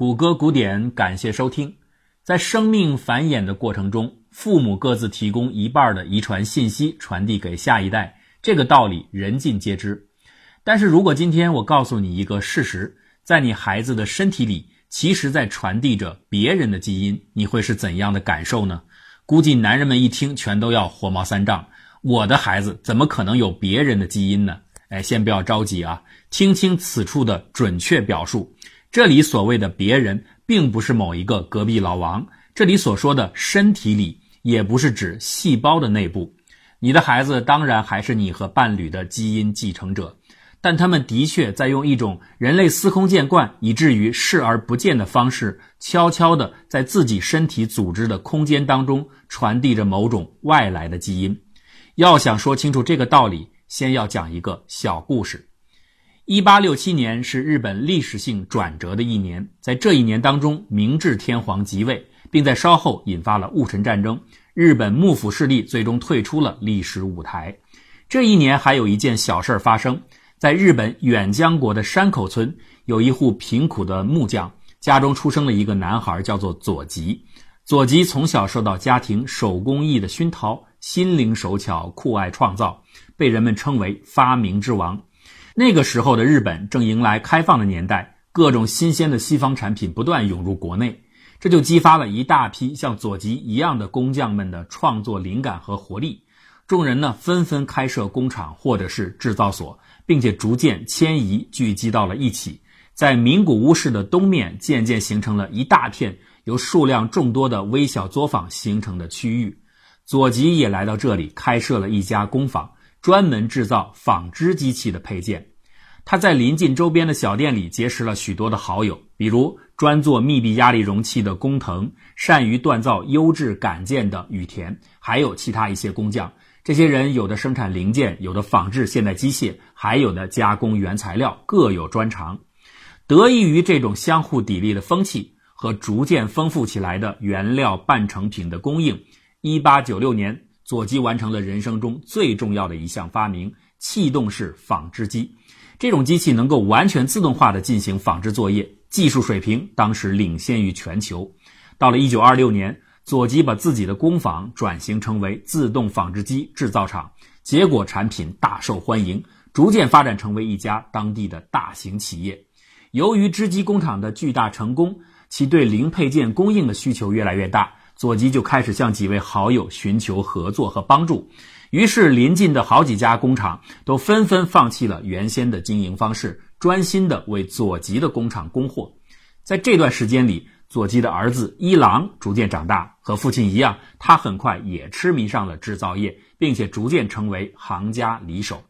谷歌古典，感谢收听。在生命繁衍的过程中，父母各自提供一半的遗传信息传递给下一代，这个道理人尽皆知。但是如果今天我告诉你一个事实，在你孩子的身体里，其实在传递着别人的基因，你会是怎样的感受呢？估计男人们一听，全都要火冒三丈。我的孩子怎么可能有别人的基因呢？哎，先不要着急啊，听清此处的准确表述。这里所谓的别人，并不是某一个隔壁老王。这里所说的身体里，也不是指细胞的内部。你的孩子当然还是你和伴侣的基因继承者，但他们的确在用一种人类司空见惯，以至于视而不见的方式，悄悄地在自己身体组织的空间当中传递着某种外来的基因。要想说清楚这个道理，先要讲一个小故事。一八六七年是日本历史性转折的一年，在这一年当中，明治天皇即位，并在稍后引发了戊辰战争，日本幕府势力最终退出了历史舞台。这一年还有一件小事儿发生，在日本远江国的山口村，有一户贫苦的木匠，家中出生了一个男孩，叫做佐吉。佐吉从小受到家庭手工艺的熏陶，心灵手巧，酷爱创造，被人们称为发明之王。那个时候的日本正迎来开放的年代，各种新鲜的西方产品不断涌入国内，这就激发了一大批像佐吉一样的工匠们的创作灵感和活力。众人呢纷纷开设工厂或者是制造所，并且逐渐迁移聚集到了一起。在名古屋市的东面，渐渐形成了一大片由数量众多的微小作坊形成的区域。佐吉也来到这里，开设了一家工坊，专门制造纺织机器的配件。他在临近周边的小店里结识了许多的好友，比如专做密闭压力容器的工藤，善于锻造优质杆件的羽田，还有其他一些工匠。这些人有的生产零件，有的仿制现代机械，还有的加工原材料，各有专长。得益于这种相互砥砺的风气和逐渐丰富起来的原料半成品的供应，一八九六年，佐吉完成了人生中最重要的一项发明——气动式纺织机。这种机器能够完全自动化地进行纺织作业，技术水平当时领先于全球。到了1926年，佐吉把自己的工坊转型成为自动纺织机制造厂，结果产品大受欢迎，逐渐发展成为一家当地的大型企业。由于织机工厂的巨大成功，其对零配件供应的需求越来越大，佐吉就开始向几位好友寻求合作和帮助。于是，临近的好几家工厂都纷纷放弃了原先的经营方式，专心的为佐吉的工厂供货。在这段时间里，佐吉的儿子一郎逐渐长大，和父亲一样，他很快也痴迷上了制造业，并且逐渐成为行家里手。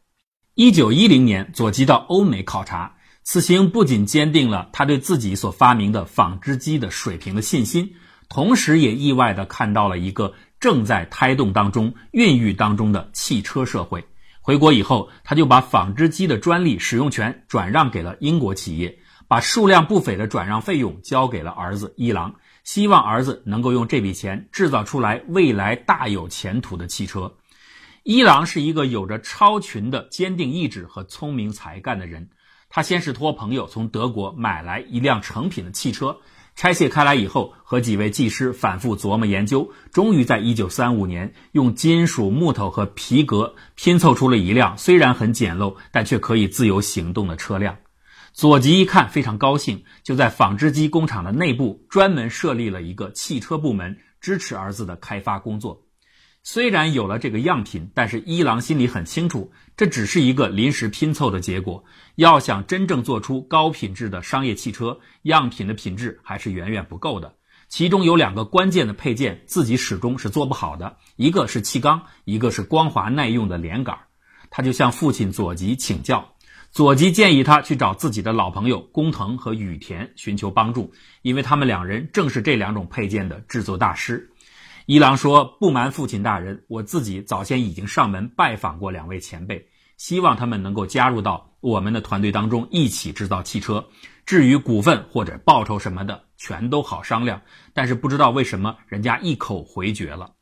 一九一零年，佐吉到欧美考察，此行不仅坚定了他对自己所发明的纺织机的水平的信心，同时也意外的看到了一个。正在胎动当中、孕育当中的汽车社会。回国以后，他就把纺织机的专利使用权转让给了英国企业，把数量不菲的转让费用交给了儿子一郎，希望儿子能够用这笔钱制造出来未来大有前途的汽车。一郎是一个有着超群的坚定意志和聪明才干的人，他先是托朋友从德国买来一辆成品的汽车。拆卸开来以后，和几位技师反复琢磨研究，终于在一九三五年用金属、木头和皮革拼凑出了一辆虽然很简陋，但却可以自由行动的车辆。佐吉一看非常高兴，就在纺织机工厂的内部专门设立了一个汽车部门，支持儿子的开发工作。虽然有了这个样品，但是一郎心里很清楚，这只是一个临时拼凑的结果。要想真正做出高品质的商业汽车，样品的品质还是远远不够的。其中有两个关键的配件，自己始终是做不好的，一个是气缸，一个是光滑耐用的连杆。他就向父亲佐吉请教，佐吉建议他去找自己的老朋友工藤和羽田寻求帮助，因为他们两人正是这两种配件的制作大师。一郎说：“不瞒父亲大人，我自己早先已经上门拜访过两位前辈，希望他们能够加入到我们的团队当中，一起制造汽车。至于股份或者报酬什么的，全都好商量。但是不知道为什么人家一口回绝了。”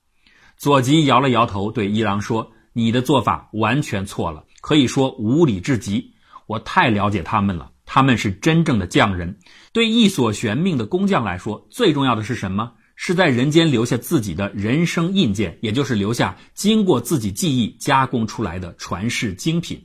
佐吉摇了摇头，对一郎说：“你的做法完全错了，可以说无理至极。我太了解他们了，他们是真正的匠人。对一所玄命的工匠来说，最重要的是什么？是在人间留下自己的人生印鉴，也就是留下经过自己记忆加工出来的传世精品。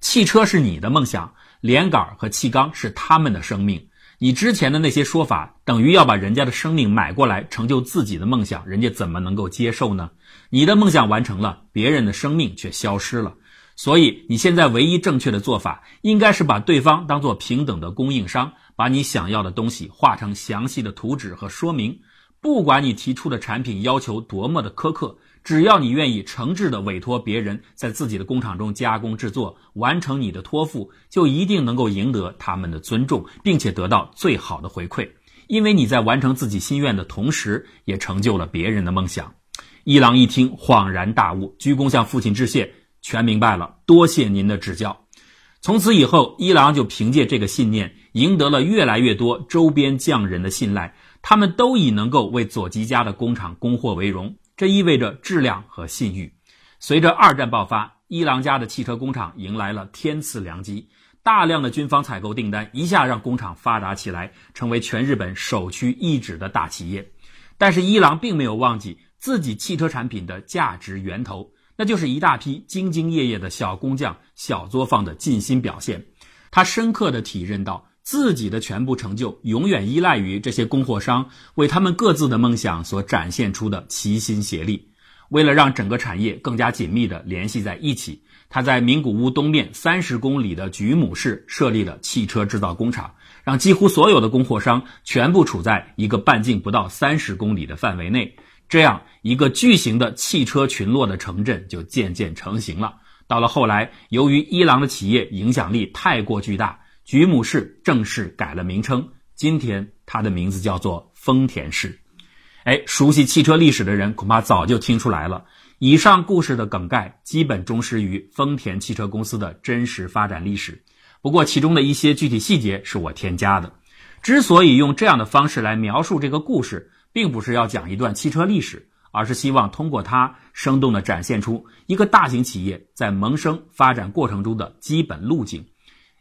汽车是你的梦想，连杆和气缸是他们的生命。你之前的那些说法，等于要把人家的生命买过来，成就自己的梦想，人家怎么能够接受呢？你的梦想完成了，别人的生命却消失了。所以，你现在唯一正确的做法，应该是把对方当做平等的供应商，把你想要的东西画成详细的图纸和说明。不管你提出的产品要求多么的苛刻，只要你愿意诚挚的委托别人在自己的工厂中加工制作，完成你的托付，就一定能够赢得他们的尊重，并且得到最好的回馈。因为你在完成自己心愿的同时，也成就了别人的梦想。一郎一听，恍然大悟，鞠躬向父亲致谢，全明白了，多谢您的指教。从此以后，一郎就凭借这个信念，赢得了越来越多周边匠人的信赖。他们都以能够为佐吉家的工厂供货为荣，这意味着质量和信誉。随着二战爆发，一郎家的汽车工厂迎来了天赐良机，大量的军方采购订单一下让工厂发达起来，成为全日本首屈一指的大企业。但是伊郎并没有忘记自己汽车产品的价值源头，那就是一大批兢兢业业的小工匠、小作坊的尽心表现。他深刻地体认到。自己的全部成就永远依赖于这些供货商为他们各自的梦想所展现出的齐心协力。为了让整个产业更加紧密地联系在一起，他在名古屋东面三十公里的菊母市设立了汽车制造工厂，让几乎所有的供货商全部处在一个半径不到三十公里的范围内。这样一个巨型的汽车群落的城镇就渐渐成型了。到了后来，由于伊朗的企业影响力太过巨大。菊母市正式改了名称，今天它的名字叫做丰田市。哎，熟悉汽车历史的人恐怕早就听出来了。以上故事的梗概基本忠实于丰田汽车公司的真实发展历史，不过其中的一些具体细节是我添加的。之所以用这样的方式来描述这个故事，并不是要讲一段汽车历史，而是希望通过它生动地展现出一个大型企业在萌生发展过程中的基本路径。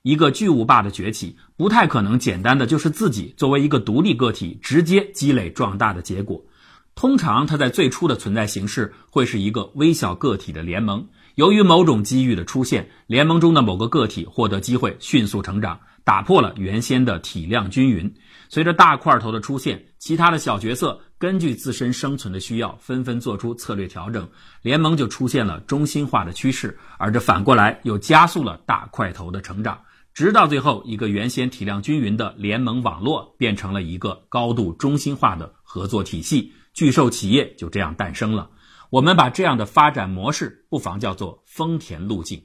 一个巨无霸的崛起，不太可能简单的就是自己作为一个独立个体直接积累壮大的结果。通常，它在最初的存在形式会是一个微小个体的联盟。由于某种机遇的出现，联盟中的某个个体获得机会迅速成长，打破了原先的体量均匀。随着大块头的出现，其他的小角色根据自身生存的需要，纷纷做出策略调整，联盟就出现了中心化的趋势。而这反过来又加速了大块头的成长。直到最后，一个原先体量均匀的联盟网络变成了一个高度中心化的合作体系，巨兽企业就这样诞生了。我们把这样的发展模式不妨叫做丰田路径。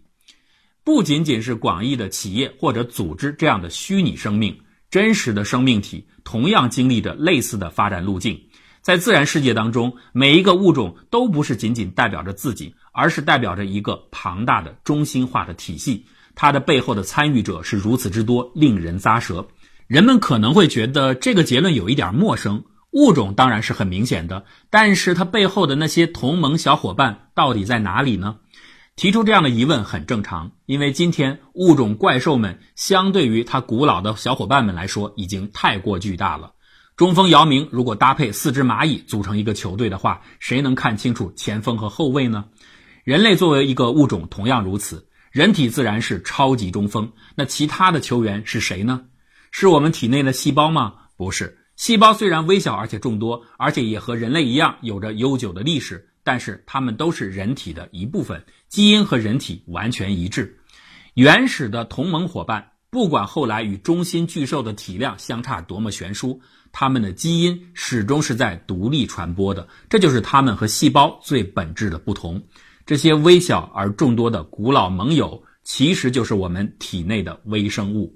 不仅仅是广义的企业或者组织这样的虚拟生命，真实的生命体同样经历着类似的发展路径。在自然世界当中，每一个物种都不是仅仅代表着自己，而是代表着一个庞大的中心化的体系。它的背后的参与者是如此之多，令人咂舌。人们可能会觉得这个结论有一点陌生。物种当然是很明显的，但是它背后的那些同盟小伙伴到底在哪里呢？提出这样的疑问很正常，因为今天物种怪兽们相对于它古老的小伙伴们来说，已经太过巨大了。中锋姚明如果搭配四只蚂蚁组成一个球队的话，谁能看清楚前锋和后卫呢？人类作为一个物种，同样如此。人体自然是超级中锋，那其他的球员是谁呢？是我们体内的细胞吗？不是，细胞虽然微小而且众多，而且也和人类一样有着悠久的历史，但是它们都是人体的一部分，基因和人体完全一致。原始的同盟伙伴，不管后来与中心巨兽的体量相差多么悬殊，它们的基因始终是在独立传播的，这就是它们和细胞最本质的不同。这些微小而众多的古老盟友，其实就是我们体内的微生物。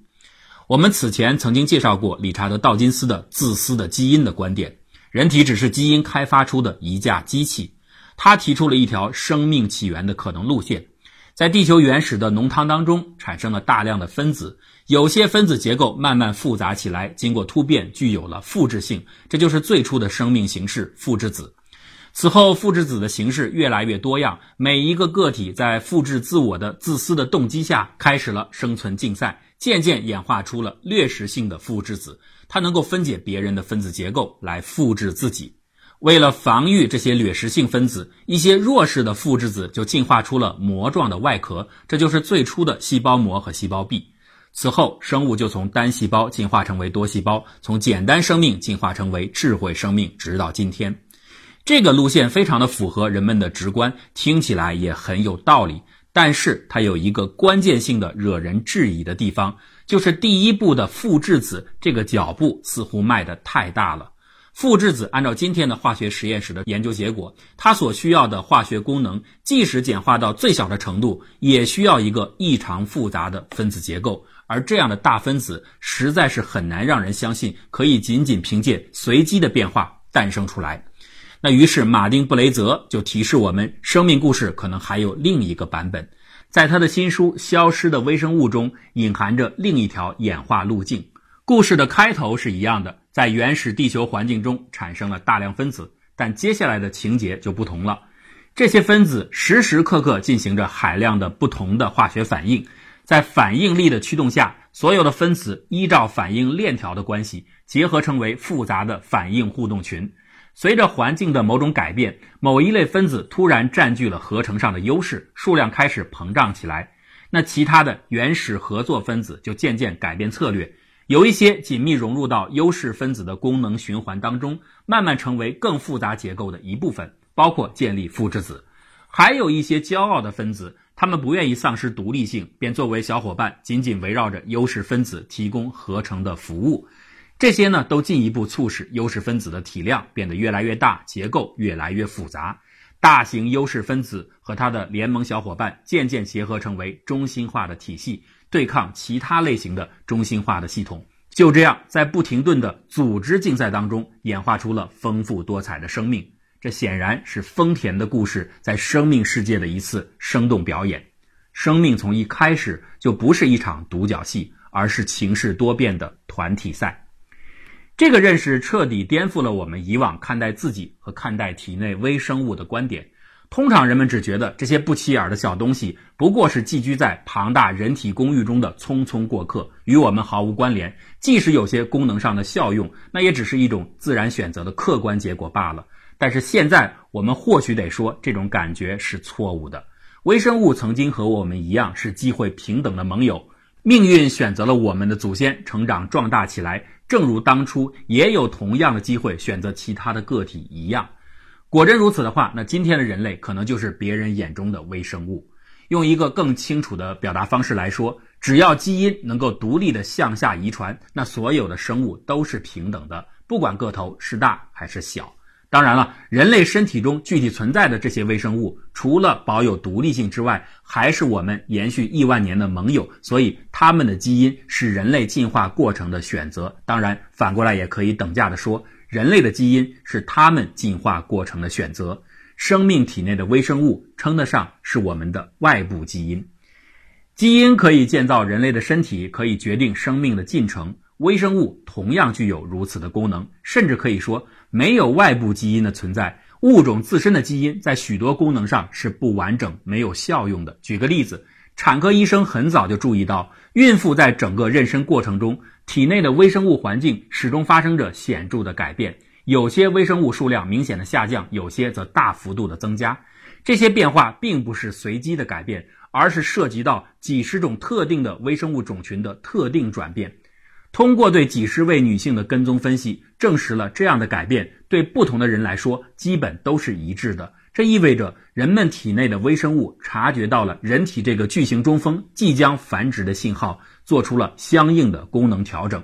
我们此前曾经介绍过理查德·道金斯的“自私的基因”的观点，人体只是基因开发出的一架机器。他提出了一条生命起源的可能路线：在地球原始的浓汤当中产生了大量的分子，有些分子结构慢慢复杂起来，经过突变具有了复制性，这就是最初的生命形式——复制子。此后，复制子的形式越来越多样。每一个个体在复制自我的自私的动机下，开始了生存竞赛，渐渐演化出了掠食性的复制子，它能够分解别人的分子结构来复制自己。为了防御这些掠食性分子，一些弱势的复制子就进化出了膜状的外壳，这就是最初的细胞膜和细胞壁。此后，生物就从单细胞进化成为多细胞，从简单生命进化成为智慧生命，直到今天。这个路线非常的符合人们的直观，听起来也很有道理。但是它有一个关键性的惹人质疑的地方，就是第一步的复制子这个脚步似乎迈得太大了。复制子按照今天的化学实验室的研究结果，它所需要的化学功能，即使简化到最小的程度，也需要一个异常复杂的分子结构。而这样的大分子，实在是很难让人相信可以仅仅凭借随机的变化诞生出来。那于是，马丁·布雷泽就提示我们，生命故事可能还有另一个版本，在他的新书《消失的微生物》中，隐含着另一条演化路径。故事的开头是一样的，在原始地球环境中产生了大量分子，但接下来的情节就不同了。这些分子时时刻刻进行着海量的不同的化学反应，在反应力的驱动下，所有的分子依照反应链条的关系结合成为复杂的反应互动群。随着环境的某种改变，某一类分子突然占据了合成上的优势，数量开始膨胀起来，那其他的原始合作分子就渐渐改变策略。有一些紧密融入到优势分子的功能循环当中，慢慢成为更复杂结构的一部分，包括建立复制子；还有一些骄傲的分子，他们不愿意丧失独立性，便作为小伙伴，紧紧围绕着优势分子提供合成的服务。这些呢，都进一步促使优势分子的体量变得越来越大，结构越来越复杂。大型优势分子和它的联盟小伙伴渐渐结合成为中心化的体系。对抗其他类型的中心化的系统，就这样在不停顿的组织竞赛当中演化出了丰富多彩的生命。这显然是丰田的故事在生命世界的一次生动表演。生命从一开始就不是一场独角戏，而是情势多变的团体赛。这个认识彻底颠覆了我们以往看待自己和看待体内微生物的观点。通常人们只觉得这些不起眼的小东西不过是寄居在庞大人体公寓中的匆匆过客，与我们毫无关联。即使有些功能上的效用，那也只是一种自然选择的客观结果罢了。但是现在，我们或许得说，这种感觉是错误的。微生物曾经和我们一样是机会平等的盟友，命运选择了我们的祖先成长壮大起来，正如当初也有同样的机会选择其他的个体一样。果真如此的话，那今天的人类可能就是别人眼中的微生物。用一个更清楚的表达方式来说，只要基因能够独立的向下遗传，那所有的生物都是平等的，不管个头是大还是小。当然了，人类身体中具体存在的这些微生物，除了保有独立性之外，还是我们延续亿万年的盟友，所以他们的基因是人类进化过程的选择。当然，反过来也可以等价的说。人类的基因是他们进化过程的选择，生命体内的微生物称得上是我们的外部基因。基因可以建造人类的身体，可以决定生命的进程。微生物同样具有如此的功能，甚至可以说，没有外部基因的存在，物种自身的基因在许多功能上是不完整、没有效用的。举个例子，产科医生很早就注意到，孕妇在整个妊娠过程中。体内的微生物环境始终发生着显著的改变，有些微生物数量明显的下降，有些则大幅度的增加。这些变化并不是随机的改变，而是涉及到几十种特定的微生物种群的特定转变。通过对几十位女性的跟踪分析，证实了这样的改变对不同的人来说基本都是一致的。这意味着人们体内的微生物察觉到了人体这个巨型中锋即将繁殖的信号，做出了相应的功能调整。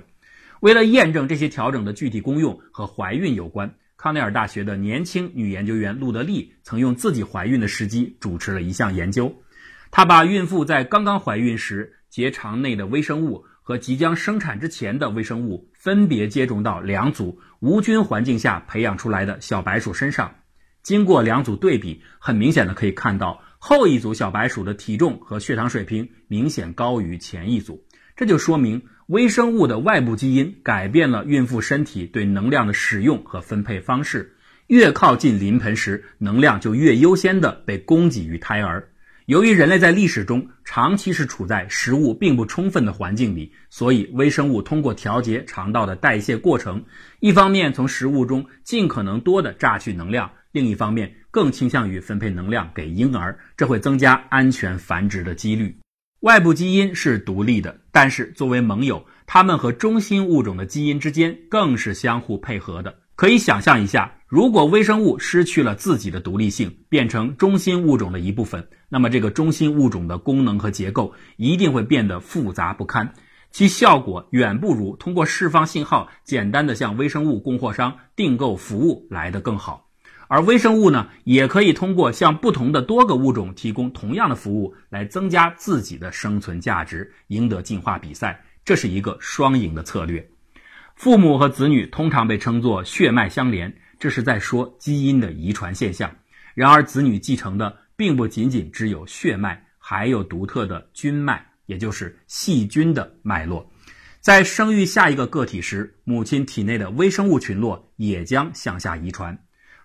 为了验证这些调整的具体功用和怀孕有关，康奈尔大学的年轻女研究员路德利曾用自己怀孕的时机主持了一项研究。她把孕妇在刚刚怀孕时结肠内的微生物和即将生产之前的微生物分别接种到两组无菌环境下培养出来的小白鼠身上。经过两组对比，很明显的可以看到，后一组小白鼠的体重和血糖水平明显高于前一组。这就说明微生物的外部基因改变了孕妇身体对能量的使用和分配方式。越靠近临盆时，能量就越优先的被供给于胎儿。由于人类在历史中长期是处在食物并不充分的环境里，所以微生物通过调节肠道的代谢过程，一方面从食物中尽可能多的榨取能量，另一方面更倾向于分配能量给婴儿，这会增加安全繁殖的几率。外部基因是独立的，但是作为盟友，它们和中心物种的基因之间更是相互配合的。可以想象一下，如果微生物失去了自己的独立性，变成中心物种的一部分，那么这个中心物种的功能和结构一定会变得复杂不堪，其效果远不如通过释放信号，简单的向微生物供货商订购服务来得更好。而微生物呢，也可以通过向不同的多个物种提供同样的服务，来增加自己的生存价值，赢得进化比赛。这是一个双赢的策略。父母和子女通常被称作血脉相连，这是在说基因的遗传现象。然而，子女继承的并不仅仅只有血脉，还有独特的菌脉，也就是细菌的脉络。在生育下一个个体时，母亲体内的微生物群落也将向下遗传。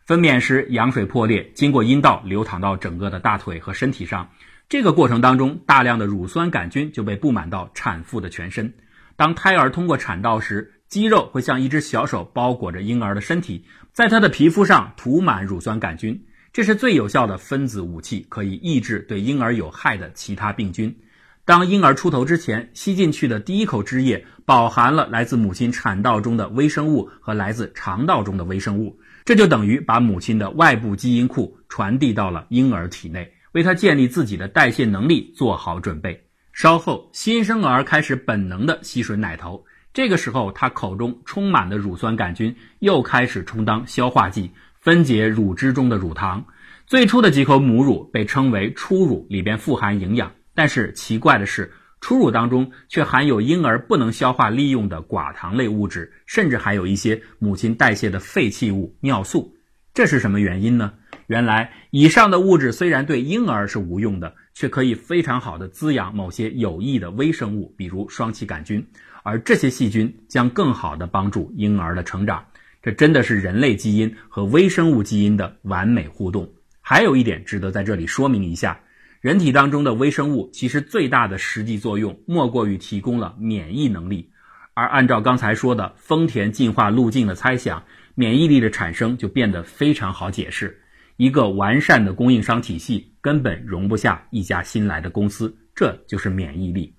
分娩时，羊水破裂，经过阴道流淌到整个的大腿和身体上。这个过程当中，大量的乳酸杆菌就被布满到产妇的全身。当胎儿通过产道时，肌肉会像一只小手包裹着婴儿的身体，在他的皮肤上涂满乳酸杆菌，这是最有效的分子武器，可以抑制对婴儿有害的其他病菌。当婴儿出头之前，吸进去的第一口汁液饱含了来自母亲产道中的微生物和来自肠道中的微生物，这就等于把母亲的外部基因库传递到了婴儿体内，为他建立自己的代谢能力做好准备。稍后，新生儿开始本能地吸吮奶头。这个时候，他口中充满的乳酸杆菌又开始充当消化剂，分解乳汁中的乳糖。最初的几口母乳被称为初乳，里边富含营养。但是奇怪的是，初乳当中却含有婴儿不能消化利用的寡糖类物质，甚至还有一些母亲代谢的废弃物尿素。这是什么原因呢？原来，以上的物质虽然对婴儿是无用的，却可以非常好的滋养某些有益的微生物，比如双歧杆菌。而这些细菌将更好地帮助婴儿的成长，这真的是人类基因和微生物基因的完美互动。还有一点值得在这里说明一下：人体当中的微生物其实最大的实际作用，莫过于提供了免疫能力。而按照刚才说的丰田进化路径的猜想，免疫力的产生就变得非常好解释。一个完善的供应商体系根本容不下一家新来的公司，这就是免疫力。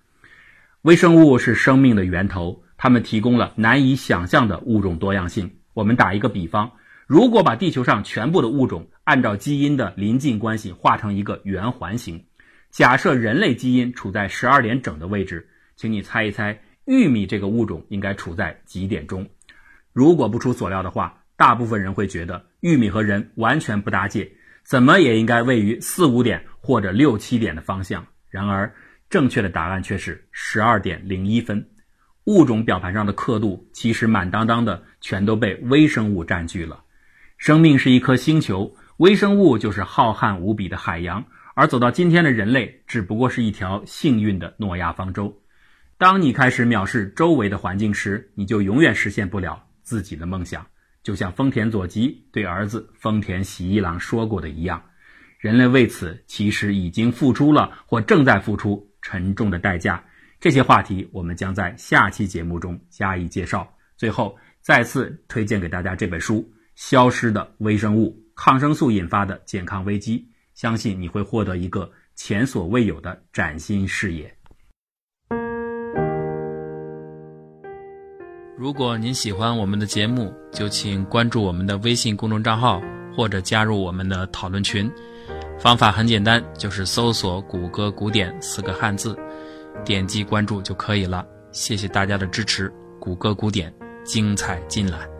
微生物是生命的源头，它们提供了难以想象的物种多样性。我们打一个比方，如果把地球上全部的物种按照基因的临近关系画成一个圆环形，假设人类基因处在十二点整的位置，请你猜一猜，玉米这个物种应该处在几点钟？如果不出所料的话，大部分人会觉得玉米和人完全不搭界，怎么也应该位于四五点或者六七点的方向。然而，正确的答案却是十二点零一分，物种表盘上的刻度其实满当当的全都被微生物占据了。生命是一颗星球，微生物就是浩瀚无比的海洋，而走到今天的人类只不过是一条幸运的诺亚方舟。当你开始藐视周围的环境时，你就永远实现不了自己的梦想。就像丰田佐吉对儿子丰田喜一郎说过的一样，人类为此其实已经付出了，或正在付出。沉重的代价，这些话题我们将在下期节目中加以介绍。最后，再次推荐给大家这本书《消失的微生物：抗生素引发的健康危机》，相信你会获得一个前所未有的崭新视野。如果您喜欢我们的节目，就请关注我们的微信公众账号，或者加入我们的讨论群。方法很简单，就是搜索“谷歌古典”四个汉字，点击关注就可以了。谢谢大家的支持，谷歌古典精彩尽览。